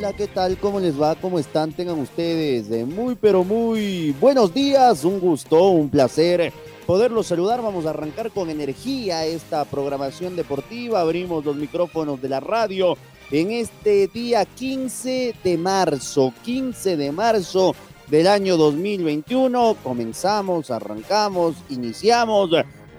Hola, ¿qué tal? ¿Cómo les va? ¿Cómo están? Tengan ustedes de muy, pero muy buenos días. Un gusto, un placer poderlos saludar. Vamos a arrancar con energía esta programación deportiva. Abrimos los micrófonos de la radio en este día 15 de marzo. 15 de marzo del año 2021. Comenzamos, arrancamos, iniciamos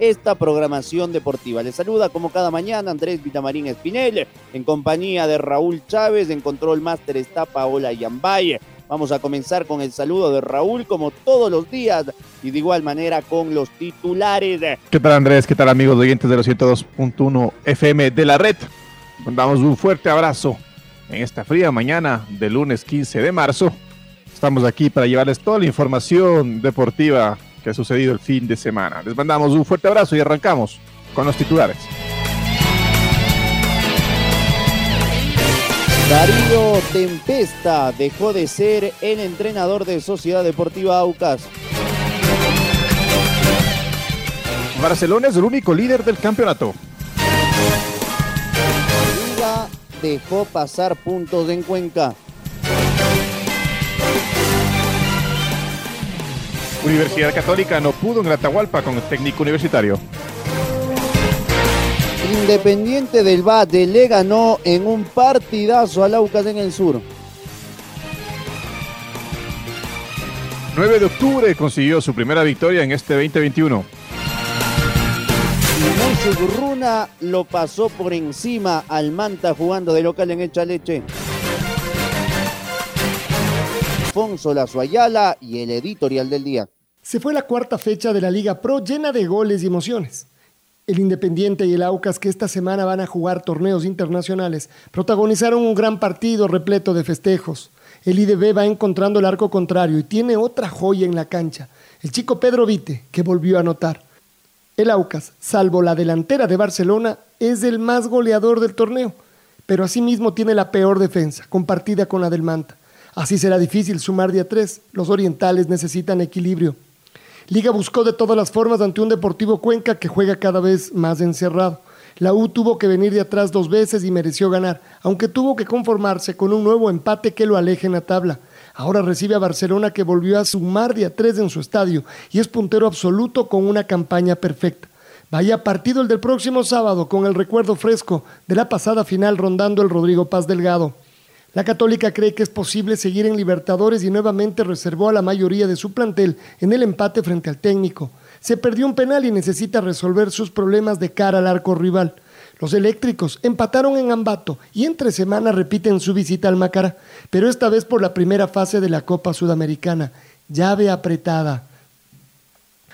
esta programación deportiva. Les saluda como cada mañana Andrés Vitamarín Espinel, en compañía de Raúl Chávez, en Control Master está Paola Yambay. Vamos a comenzar con el saludo de Raúl como todos los días y de igual manera con los titulares. ¿Qué tal Andrés? ¿Qué tal amigos oyentes de los 102.1 FM de la red? Mandamos un fuerte abrazo en esta fría mañana del lunes 15 de marzo. Estamos aquí para llevarles toda la información deportiva que ha sucedido el fin de semana. Les mandamos un fuerte abrazo y arrancamos con los titulares. Darío Tempesta dejó de ser el entrenador de Sociedad Deportiva Aucas. Barcelona es el único líder del campeonato. Liga dejó pasar puntos en Cuenca. Universidad Católica no pudo en la Atahualpa con el técnico universitario. Independiente del Bate le ganó en un partidazo al Aucas en el sur. 9 de octubre consiguió su primera victoria en este 2021. Y Runa lo pasó por encima al Manta jugando de local en Leche. Alfonso y el editorial del día. Se fue la cuarta fecha de la Liga Pro llena de goles y emociones. El Independiente y el Aucas, que esta semana van a jugar torneos internacionales, protagonizaron un gran partido repleto de festejos. El IDB va encontrando el arco contrario y tiene otra joya en la cancha, el chico Pedro Vite, que volvió a anotar. El Aucas, salvo la delantera de Barcelona, es el más goleador del torneo, pero asimismo tiene la peor defensa, compartida con la del Manta. Así será difícil sumar día tres. Los orientales necesitan equilibrio. Liga buscó de todas las formas ante un Deportivo Cuenca que juega cada vez más encerrado. La U tuvo que venir de atrás dos veces y mereció ganar, aunque tuvo que conformarse con un nuevo empate que lo aleje en la tabla. Ahora recibe a Barcelona que volvió a sumar día tres en su estadio y es puntero absoluto con una campaña perfecta. Vaya partido el del próximo sábado con el recuerdo fresco de la pasada final rondando el Rodrigo Paz Delgado. La Católica cree que es posible seguir en Libertadores y nuevamente reservó a la mayoría de su plantel en el empate frente al técnico. Se perdió un penal y necesita resolver sus problemas de cara al arco rival. Los eléctricos empataron en Ambato y entre semanas repiten su visita al Macará, pero esta vez por la primera fase de la Copa Sudamericana. Llave apretada.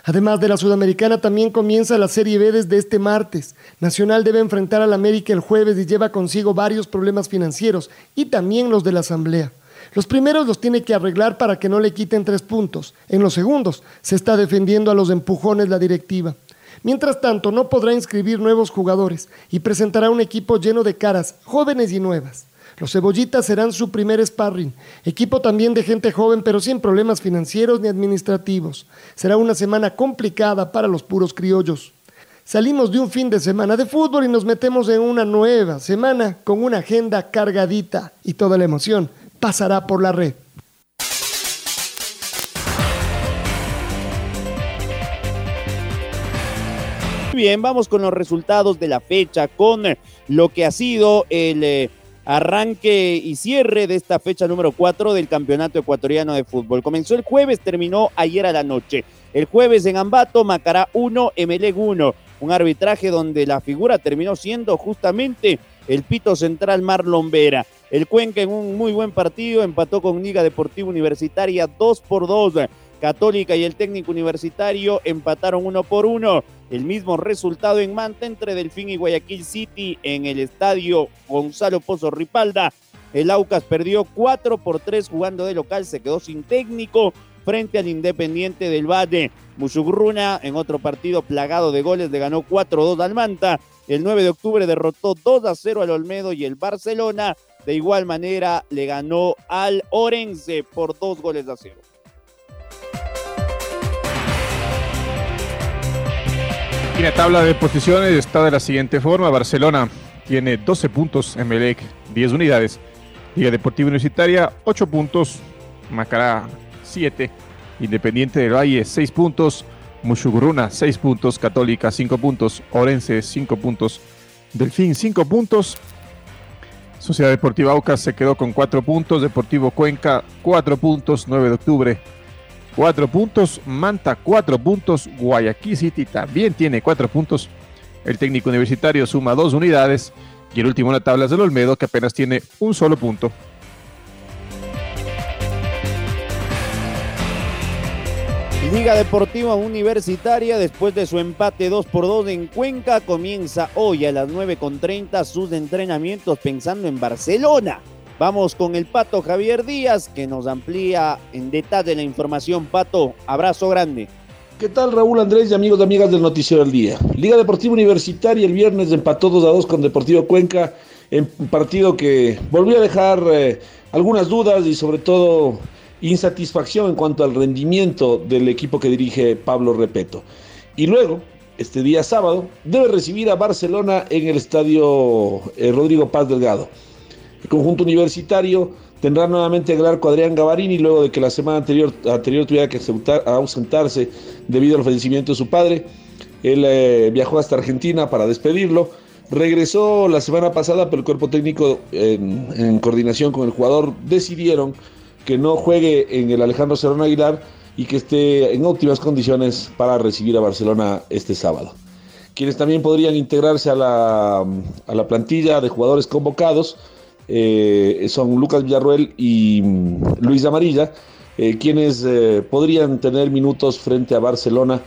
Además de la Sudamericana, también comienza la Serie B desde este martes. Nacional debe enfrentar al América el jueves y lleva consigo varios problemas financieros y también los de la Asamblea. Los primeros los tiene que arreglar para que no le quiten tres puntos. En los segundos se está defendiendo a los empujones la directiva. Mientras tanto, no podrá inscribir nuevos jugadores y presentará un equipo lleno de caras jóvenes y nuevas. Los cebollitas serán su primer sparring, equipo también de gente joven pero sin problemas financieros ni administrativos. Será una semana complicada para los puros criollos. Salimos de un fin de semana de fútbol y nos metemos en una nueva semana con una agenda cargadita y toda la emoción pasará por la red. Bien, vamos con los resultados de la fecha, con lo que ha sido el eh, arranque y cierre de esta fecha número 4 del Campeonato Ecuatoriano de Fútbol. Comenzó el jueves, terminó ayer a la noche. El jueves en Ambato, Macará 1, Emelec 1. Un arbitraje donde la figura terminó siendo justamente el pito central Marlon Vera. El Cuenca en un muy buen partido empató con Liga Deportiva Universitaria 2 por 2. Católica y el técnico universitario empataron uno por uno. El mismo resultado en Manta entre Delfín y Guayaquil City en el estadio Gonzalo Pozo Ripalda. El Aucas perdió 4 por 3 jugando de local, se quedó sin técnico frente al Independiente del Valle. Musugruna en otro partido plagado de goles le ganó 4-2 al Manta. El 9 de octubre derrotó 2-0 al Olmedo y el Barcelona de igual manera le ganó al Orense por dos goles a cero. Y la tabla de posiciones está de la siguiente forma. Barcelona tiene 12 puntos, Emelec 10 unidades, Liga Deportiva Universitaria 8 puntos, Macará 7, Independiente del Valle 6 puntos, Mushuguruna 6 puntos, Católica 5 puntos, Orense 5 puntos, Delfín 5 puntos, Sociedad Deportiva Aucas se quedó con 4 puntos, Deportivo Cuenca 4 puntos, 9 de octubre 4 puntos, Manta 4 puntos, Guayaquil City también tiene 4 puntos, el técnico universitario suma 2 unidades y el último en la tabla es del Olmedo que apenas tiene un solo punto. Liga Deportiva Universitaria, después de su empate 2 por 2 en Cuenca, comienza hoy a las 9.30 sus entrenamientos pensando en Barcelona. Vamos con el Pato Javier Díaz, que nos amplía en detalle la información. Pato, abrazo grande. ¿Qué tal Raúl Andrés y amigos y amigas del Noticiero del Día? Liga Deportiva Universitaria el viernes empató 2 a 2 con Deportivo Cuenca en un partido que volvió a dejar eh, algunas dudas y sobre todo insatisfacción en cuanto al rendimiento del equipo que dirige Pablo Repeto. Y luego, este día sábado, debe recibir a Barcelona en el estadio eh, Rodrigo Paz Delgado. El conjunto universitario tendrá nuevamente el arco Adrián Gavarini luego de que la semana anterior, anterior tuviera que ausentarse debido al fallecimiento de su padre. Él eh, viajó hasta Argentina para despedirlo. Regresó la semana pasada, pero el cuerpo técnico en, coordinación con el jugador decidieron que no juegue en el Alejandro Serrano Aguilar y que esté en óptimas condiciones para recibir a Barcelona este sábado. Quienes también podrían integrarse a la, a la plantilla de jugadores convocados eh, son Lucas Villarruel y mm, Luis Amarilla, eh, quienes eh, podrían tener minutos frente a Barcelona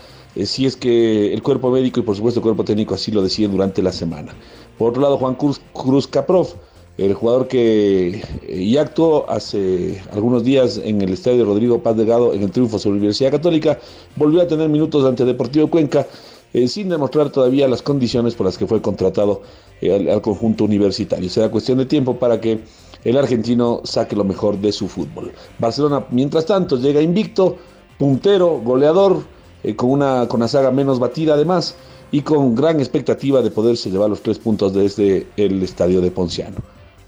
si es que el cuerpo médico y por supuesto el cuerpo técnico así lo deciden durante la semana. Por otro lado, Juan Cruz, Cruz Caprov, el jugador que ya actuó hace algunos días en el estadio Rodrigo Paz Delgado en el triunfo sobre la Universidad Católica, volvió a tener minutos ante Deportivo Cuenca, sin demostrar todavía las condiciones por las que fue contratado al, al, conjunto universitario. Será cuestión de tiempo para que el argentino saque lo mejor de su fútbol. Barcelona, mientras tanto, llega invicto, puntero, goleador, eh, con, una, con una saga menos batida además y con gran expectativa de poderse llevar los tres puntos desde el estadio de Ponciano.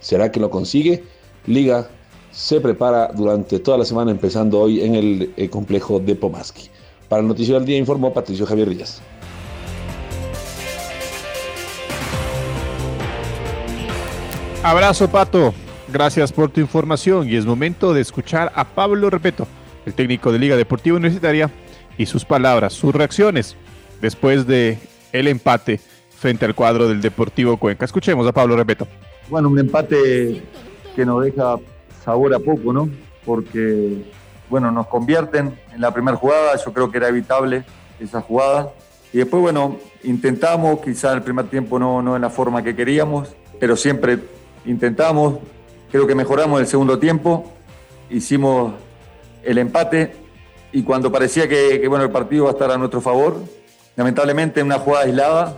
¿Será que lo consigue? Liga se prepara durante toda la semana, empezando hoy en el, el complejo de Pomaski. Para el Noticiero del Día informó Patricio Javier Díaz. Abrazo, Pato. Gracias por tu información y es momento de escuchar a Pablo Repeto, el técnico de Liga Deportiva Universitaria, y sus palabras, sus reacciones después de el empate frente al cuadro del Deportivo Cuenca. Escuchemos a Pablo Repeto. Bueno, un empate que nos deja sabor a poco, ¿no? Porque, bueno, nos convierten en la primera jugada, yo creo que era evitable esa jugada. Y después, bueno, intentamos, quizá el primer tiempo no, no en la forma que queríamos, pero siempre intentamos, creo que mejoramos el segundo tiempo, hicimos el empate y cuando parecía que, bueno, el partido va a estar a nuestro favor, lamentablemente en una jugada aislada,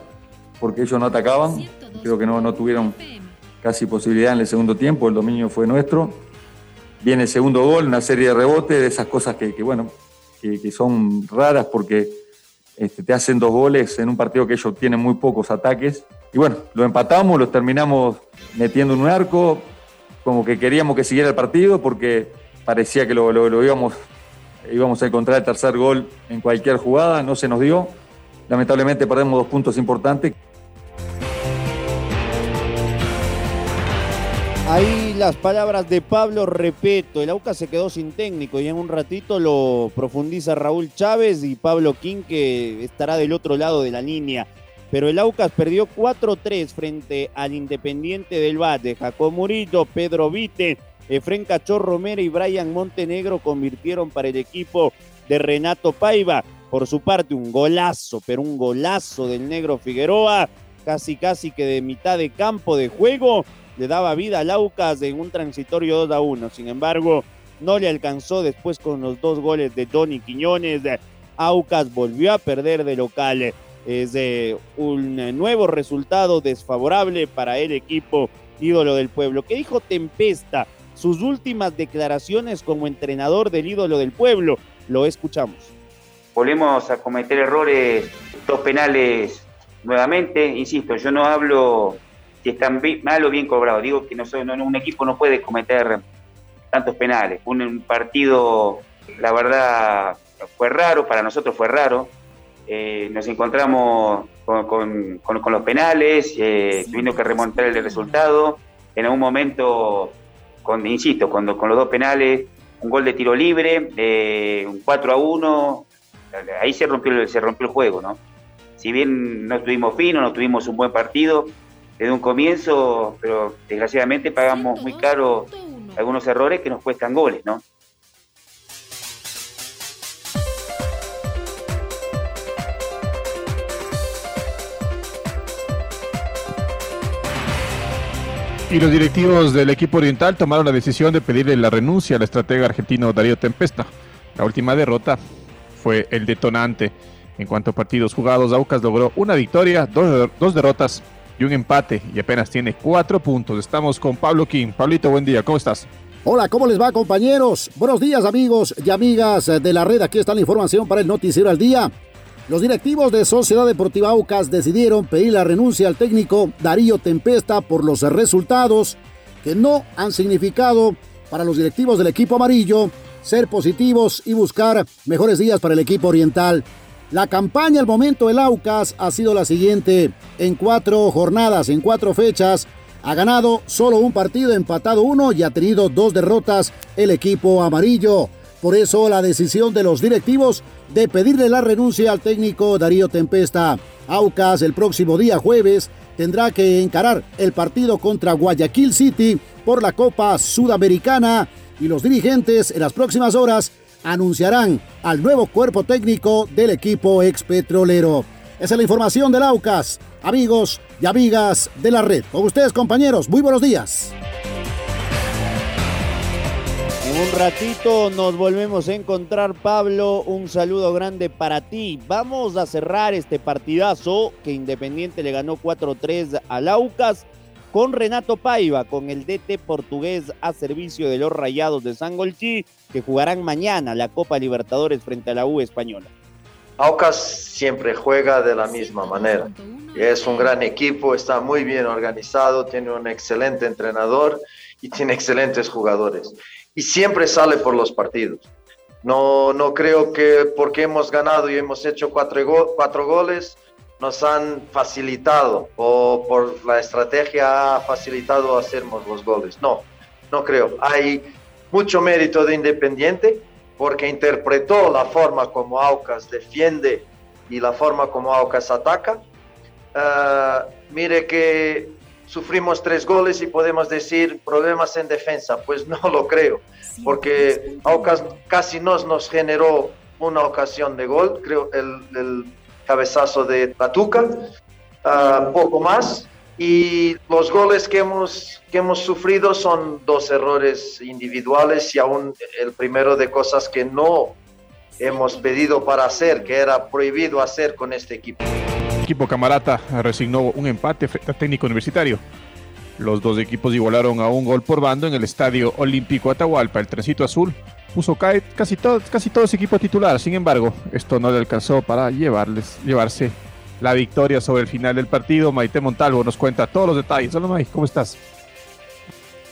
porque ellos no atacaban, creo que no, no tuvieron casi posibilidad en el segundo tiempo, el dominio fue nuestro. Viene el segundo gol, una serie de rebotes, de esas cosas que, bueno, que, que, son raras porque este, te hacen dos goles en un partido que ellos tienen muy pocos ataques y bueno, lo empatamos, lo terminamos metiendo en un arco, como que queríamos que siguiera el partido porque parecía que lo, lo, íbamos, íbamos a encontrar el tercer gol en cualquier jugada, no se nos dio. Lamentablemente perdemos dos puntos importantes. Ahí las palabras de Pablo Repeto. El AUCA se quedó sin técnico y en un ratito lo profundiza Raúl Chávez y Pablo King que estará del otro lado de la línea. Pero el Aucas perdió 4-3 frente al Independiente del Valle. Jacob Murillo, Pedro Vite, Efren Cachorro Romero y Brian Montenegro convirtieron para el equipo de Renato Paiva. Por su parte, un golazo, pero un golazo del negro Figueroa, casi casi que de mitad de campo de juego, le daba vida al Aucas en un transitorio 2 a 1. Sin embargo, no le alcanzó después con los dos goles de Tony Quiñones. Aucas volvió a perder de local es de un nuevo resultado desfavorable para el equipo ídolo del pueblo. ¿Qué dijo Tempesta? Sus últimas declaraciones como entrenador del ídolo del pueblo. Lo escuchamos. Volvemos a cometer errores, dos penales nuevamente. Insisto, yo no hablo si están mal o bien cobrados. Digo que no, un equipo no puede cometer tantos penales. un partido, la verdad, fue raro, para nosotros fue raro eh, nos encontramos con, los penales, eh, tuvimos que remontar el resultado. En algún momento, con, insisto, cuando, con los dos penales, un gol de tiro libre, eh, un 4 a 1, ahí se rompió, se rompió el juego, ¿no? Si bien no estuvimos finos, no tuvimos un buen partido desde un comienzo, pero desgraciadamente pagamos muy caro algunos errores que nos cuestan goles, ¿no? Y los directivos del equipo oriental tomaron la decisión de pedirle la renuncia al estratega argentino Darío Tempesta. La última derrota fue el detonante. En cuanto a partidos jugados, Aucas logró una victoria, dos, derrotas y un empate y apenas tiene cuatro puntos. Estamos con Pablo King. Pablito, buen día, ¿cómo estás? Hola, ¿cómo les va compañeros? Buenos días amigos y amigas de la red. Aquí está la información para el Noticiero al Día. Los directivos de Sociedad Deportiva Aucas decidieron pedir la renuncia al técnico Darío Tempesta por los resultados que no han significado para los directivos del equipo amarillo ser positivos y buscar mejores días para el equipo oriental. La campaña al momento del Aucas ha sido la siguiente. En cuatro jornadas, en cuatro fechas, ha ganado solo un partido, empatado uno y ha tenido dos derrotas el equipo amarillo. Por eso la decisión de los directivos de pedirle la renuncia al técnico Darío Tempesta. Aucas el próximo día jueves tendrá que encarar el partido contra Guayaquil City por la Copa Sudamericana y los dirigentes en las próximas horas anunciarán al nuevo cuerpo técnico del equipo expetrolero. Esa es la información del Aucas, amigos y amigas de la red. Con ustedes compañeros, muy buenos días un ratito nos volvemos a encontrar, Pablo. Un saludo grande para ti. Vamos a cerrar este partidazo que Independiente le ganó 4-3 al Aucas con Renato Paiva, con el DT portugués a servicio de los Rayados de Sangolchi, que jugarán mañana la Copa Libertadores frente a la U española. Aucas siempre juega de la misma manera. Es un gran equipo, está muy bien organizado, tiene un excelente entrenador y tiene excelentes jugadores y siempre sale por los partidos. No, no creo que porque hemos ganado y hemos hecho cuatro, cuatro goles nos han facilitado o por la estrategia ha facilitado hacernos los goles. No, no creo. Hay mucho mérito de Independiente porque interpretó la forma como Aucas defiende y la forma como Aucas ataca. Ah, mire que sufrimos tres goles y podemos decir problemas en defensa. Pues no lo creo, porque Aucas casi nos, nos generó una ocasión de gol, creo el, cabezazo de Patuca, uh, poco más. Y los goles que hemos, que hemos sufrido son dos errores individuales y aún el primero de cosas que no hemos pedido para hacer, que era prohibido hacer con este equipo equipo camarata resignó un empate frente al técnico universitario. Los dos equipos igualaron a un gol por bando en el Estadio Olímpico Atahualpa. El trencito azul puso casi todo, casi todo ese equipo titular. Sin embargo, esto no le alcanzó para llevarles, llevarse la victoria sobre el final del partido. Maite Montalvo nos cuenta todos los detalles. Hola Maite, ¿cómo estás?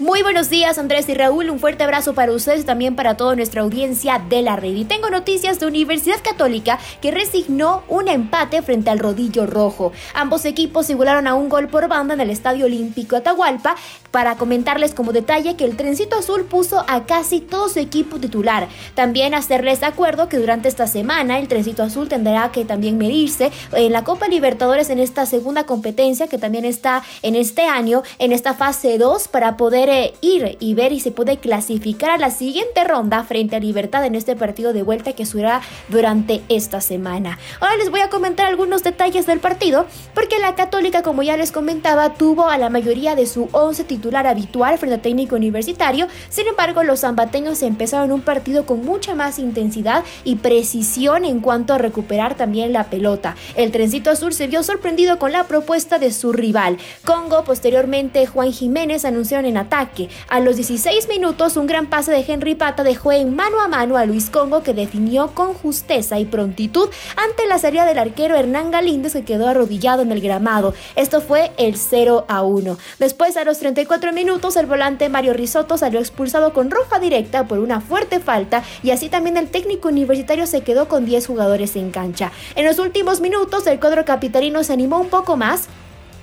Muy buenos días Andrés y Raúl, un fuerte abrazo para ustedes y también para toda nuestra audiencia de la red. Y tengo noticias de Universidad Católica que resignó un empate frente al Rodillo Rojo. Ambos equipos igualaron a un gol por banda en el Estadio Olímpico Atahualpa para comentarles como detalle que el Trencito Azul puso a casi todo su equipo titular. También hacerles acuerdo que durante esta semana el Trencito Azul tendrá que también medirse en la Copa Libertadores en esta segunda competencia que también está en este año, en esta fase 2 para poder ir y ver y se puede clasificar a la siguiente ronda frente a Libertad en este partido de vuelta que será durante esta semana. Ahora les voy a comentar algunos detalles del partido porque la Católica, como ya les comentaba, tuvo a la mayoría de su 11 titular habitual frente al técnico universitario. Sin embargo, los zambateños empezaron un partido con mucha más intensidad y precisión en cuanto a recuperar también la pelota. El trencito azul se vio sorprendido con la propuesta de su rival. Congo, posteriormente Juan Jiménez anunciaron en ataque a los 16 minutos, un gran pase de Henry Pata dejó en mano a mano a Luis Congo, que definió con justeza y prontitud ante la salida del arquero Hernán Galíndez, que quedó arrodillado en el gramado. Esto fue el 0 a 1. Después, a los 34 minutos, el volante Mario Risotto salió expulsado con roja directa por una fuerte falta y así también el técnico universitario se quedó con 10 jugadores en cancha. En los últimos minutos, el cuadro capitalino se animó un poco más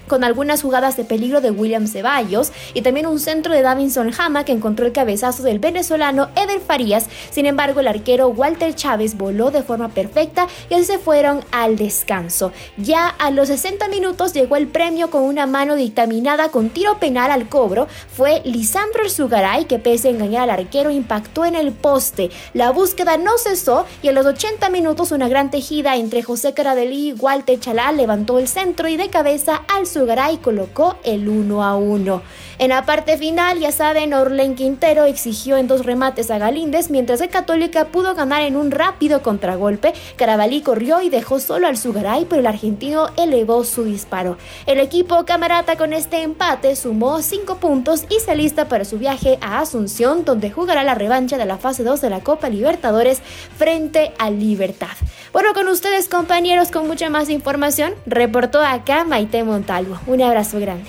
con algunas jugadas de peligro de William Ceballos y también un centro de Davinson Hama que encontró el cabezazo del venezolano Eder Farías. Sin embargo, el arquero Walter Chávez voló de forma perfecta y así se fueron al descanso. Ya a los 60 minutos llegó el premio con una mano dictaminada con tiro penal al cobro. Fue Lisandro Sugaray que pese a engañar al arquero impactó en el poste. La búsqueda no cesó y a los 80 minutos una gran tejida entre José Caradelí y Walter Chalá levantó el centro y de cabeza al y colocó el 1 a 1. En la parte final, ya saben, Orlen Quintero exigió en dos remates a Galíndez, mientras el Católica pudo ganar en un rápido contragolpe. Carabalí corrió y dejó solo al Sugaray, pero el argentino elevó su disparo. El equipo camarata con este empate sumó 5 puntos y se lista para su viaje a Asunción, donde jugará la revancha de la fase 2 de la Copa Libertadores frente a Libertad. Bueno, con ustedes compañeros con mucha más información, reportó acá Maite Montalvo. Un abrazo grande.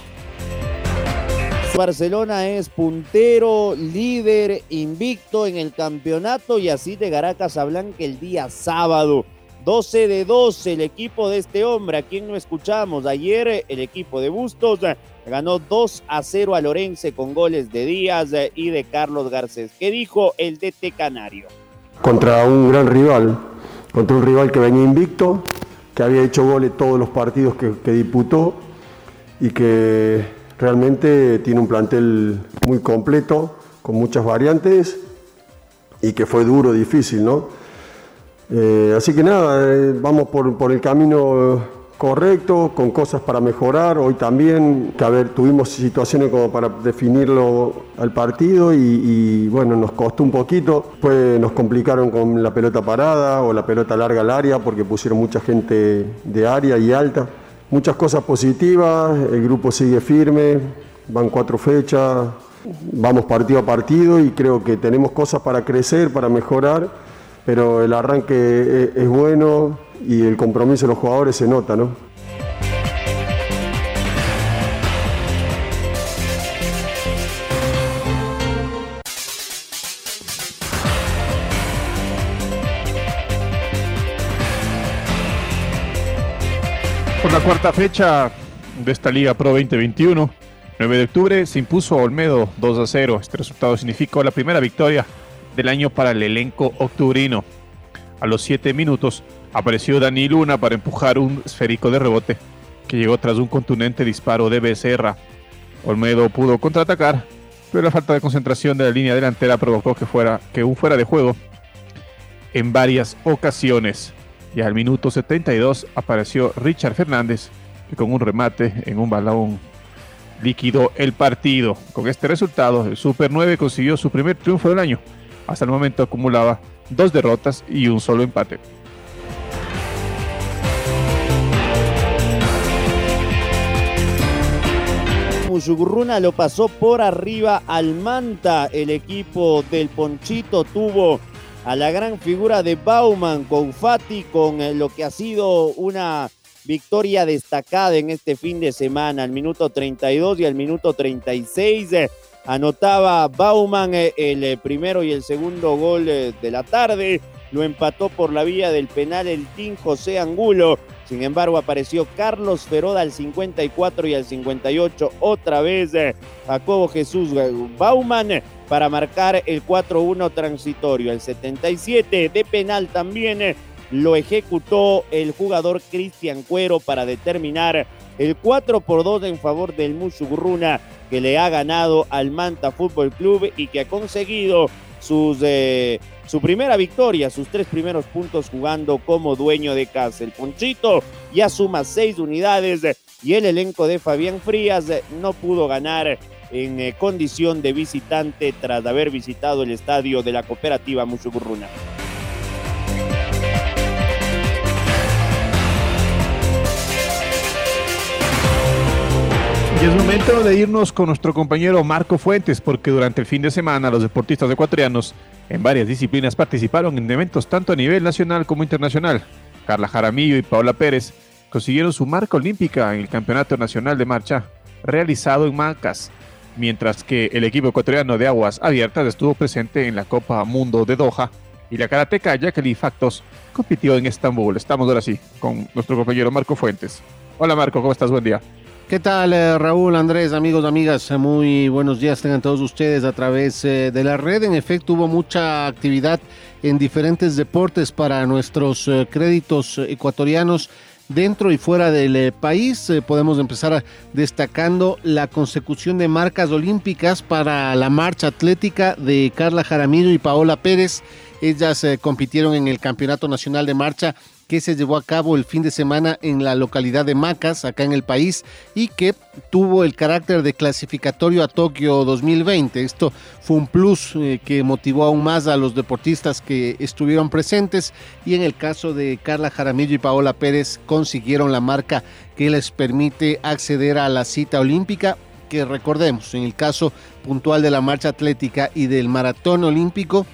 Barcelona es puntero, líder, invicto en el campeonato y así llegará a Casablanca el día sábado. 12 de 12 el equipo de este hombre, a quien no escuchamos ayer, el equipo de Bustos ganó 2 a 0 a Lorense con goles de Díaz y de Carlos Garcés. ¿Qué dijo el DT Canario? Contra un gran rival, contra un rival que venía invicto, que había hecho goles todos los partidos que, que disputó y que realmente tiene un plantel muy completo, con muchas variantes y que fue duro, difícil, ¿no? Eh, así que nada, eh, vamos por, el camino correcto, con cosas para mejorar. Hoy también, que a tuvimos situaciones como para definirlo al partido y, y, bueno, nos costó un poquito. Pues nos complicaron con la pelota parada o la pelota larga al área porque pusieron mucha gente de área y alta muchas cosas positivas, el grupo sigue firme, van cuatro fechas, vamos partido a partido y creo que tenemos cosas para crecer, para mejorar, pero el arranque es, bueno y el compromiso de los jugadores se nota, ¿no? Por la cuarta fecha de esta Liga Pro 2021, 9 de octubre, se impuso a Olmedo 2 a 0. Este resultado significó la primera victoria del año para el elenco octubrino. A los 7 minutos apareció Dani Luna para empujar un esférico de rebote que llegó tras un contundente disparo de Becerra. Olmedo pudo contraatacar, pero la falta de concentración de la línea delantera provocó que, fuera, que un fuera de juego en varias ocasiones y al minuto 72 apareció Richard Fernández, que con un remate en un balón liquidó el partido. Con este resultado, el Super 9 consiguió su primer triunfo del año. Hasta el momento acumulaba dos derrotas y un solo empate. Mushugurruna lo pasó por arriba al Manta. El equipo del Ponchito tuvo a la gran figura de Bauman con Fati, con eh, lo que ha sido una victoria destacada en este fin de semana, al minuto 32 y al minuto 36. Eh, anotaba Bauman eh, el primero y el segundo gol de la tarde. Lo empató por la vía del penal el Team José Angulo. Sin embargo, apareció Carlos Feroda al 54 y al 58 otra vez Jacobo Jesús Bauman para marcar el 4-1 transitorio. El 77 de penal también lo ejecutó el jugador Cristian Cuero para determinar el 4 por 2 en favor del Mushugurruna que le ha ganado al Manta Fútbol Club y que ha conseguido sus, eh, su primera victoria, sus tres primeros puntos jugando como dueño de casa. El Ponchito ya suma seis unidades y el elenco de Fabián Frías no pudo ganar en eh, condición de visitante tras haber visitado el estadio de la cooperativa Mushugurruna. Y es momento de irnos con nuestro compañero Marco Fuentes, porque durante el fin de semana los deportistas ecuatorianos en varias disciplinas participaron en eventos tanto a nivel nacional como internacional. Carla Jaramillo y Paola Pérez consiguieron su marca olímpica en el Campeonato Nacional de Marcha realizado en Macas, mientras que el equipo ecuatoriano de aguas abiertas estuvo presente en la Copa Mundo de Doha y la karateca Jacqueline Factos compitió en Estambul. Estamos ahora sí con nuestro compañero Marco Fuentes. Hola Marco, ¿cómo estás? Buen día. ¿Qué tal, eh, Raúl, Andrés, amigos, amigas? Muy buenos días tengan todos ustedes a través eh, de la red. En efecto, hubo mucha actividad en diferentes deportes para nuestros eh, créditos ecuatorianos dentro y fuera del país. podemos empezar destacando la consecución de marcas olímpicas para la marcha atlética de Carla Jaramillo y Paola Pérez. Ellas compitieron en el Campeonato Nacional de Marcha que se llevó a cabo el fin de semana en la localidad de Macas, acá en el país, y que tuvo el carácter de clasificatorio a Tokio 2020. Esto fue un plus eh, que motivó aún más a los deportistas que estuvieron presentes y en el caso de Carla Jaramillo y Paola Pérez consiguieron la marca que les permite acceder a la cita olímpica que recordemos, en el caso puntual de la marcha atlética y del maratón olímpico,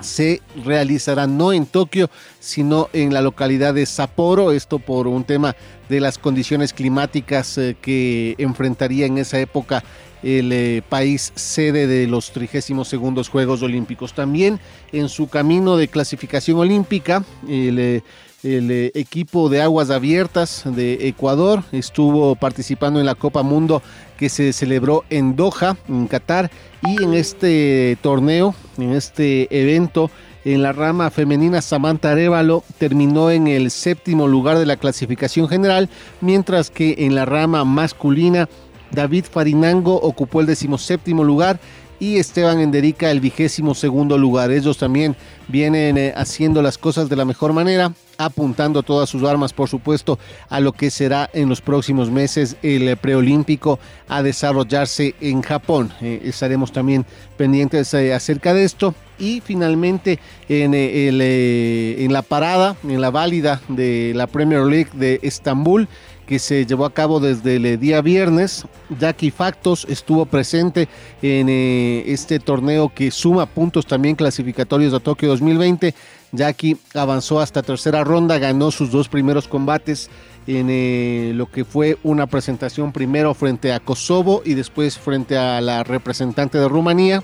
se realizará no en Tokio, sino en la localidad de Sapporo, esto por un tema de las condiciones climáticas eh, que enfrentaría en esa época el eh, país sede de los 32 segundos Juegos Olímpicos. También en su camino de clasificación olímpica, el, eh, el equipo de aguas abiertas de Ecuador estuvo participando en la Copa Mundo que se celebró en Doha, en Qatar, y en este torneo, en este evento, en la rama femenina, Samantha Arevalo terminó en el séptimo lugar de la clasificación general, mientras que en la rama masculina, David Farinango ocupó el decimoséptimo lugar y Esteban Enderica el vigésimo segundo lugar. Ellos también vienen eh, haciendo las cosas de la mejor manera, apuntando todas sus armas, por supuesto, a lo que será en los próximos meses el eh, preolímpico a desarrollarse en Japón. Eh, estaremos también pendientes acerca de esto. Y finalmente en la parada, en la válida de la Premier League de Estambul, que se llevó a cabo desde el día viernes. Jackie Factos estuvo presente en eh, este torneo que suma puntos también clasificatorios a Tokio 2020. Jackie avanzó hasta tercera ronda, ganó sus dos primeros combates en eh, lo que fue una presentación primero frente a Kosovo y después frente a la representante de Rumanía.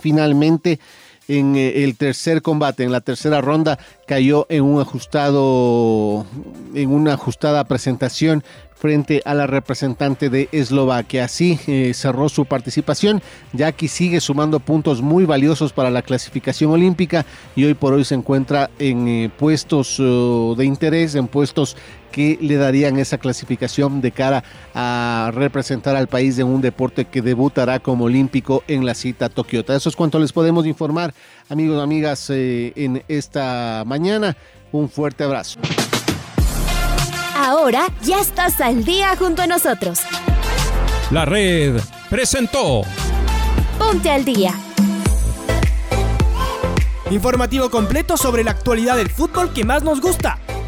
Finalmente en eh, el tercer combate, en la tercera ronda, cayó en un ajustado, en una ajustada presentación frente a la representante de Eslovaquia. Así eh, cerró su participación. Jackie sigue sumando puntos muy valiosos para la clasificación olímpica y hoy por hoy se encuentra en eh, puestos de interés, en puestos que le darían esa clasificación de cara a representar al país en un deporte que debutará como olímpico en la cita Tokiota. Eso es cuanto les podemos informar, amigos y amigas, eh, en esta mañana. Un fuerte abrazo. Ahora ya estás al día junto a nosotros. La red presentó. Ponte al día. Informativo completo sobre la actualidad del fútbol que más nos gusta,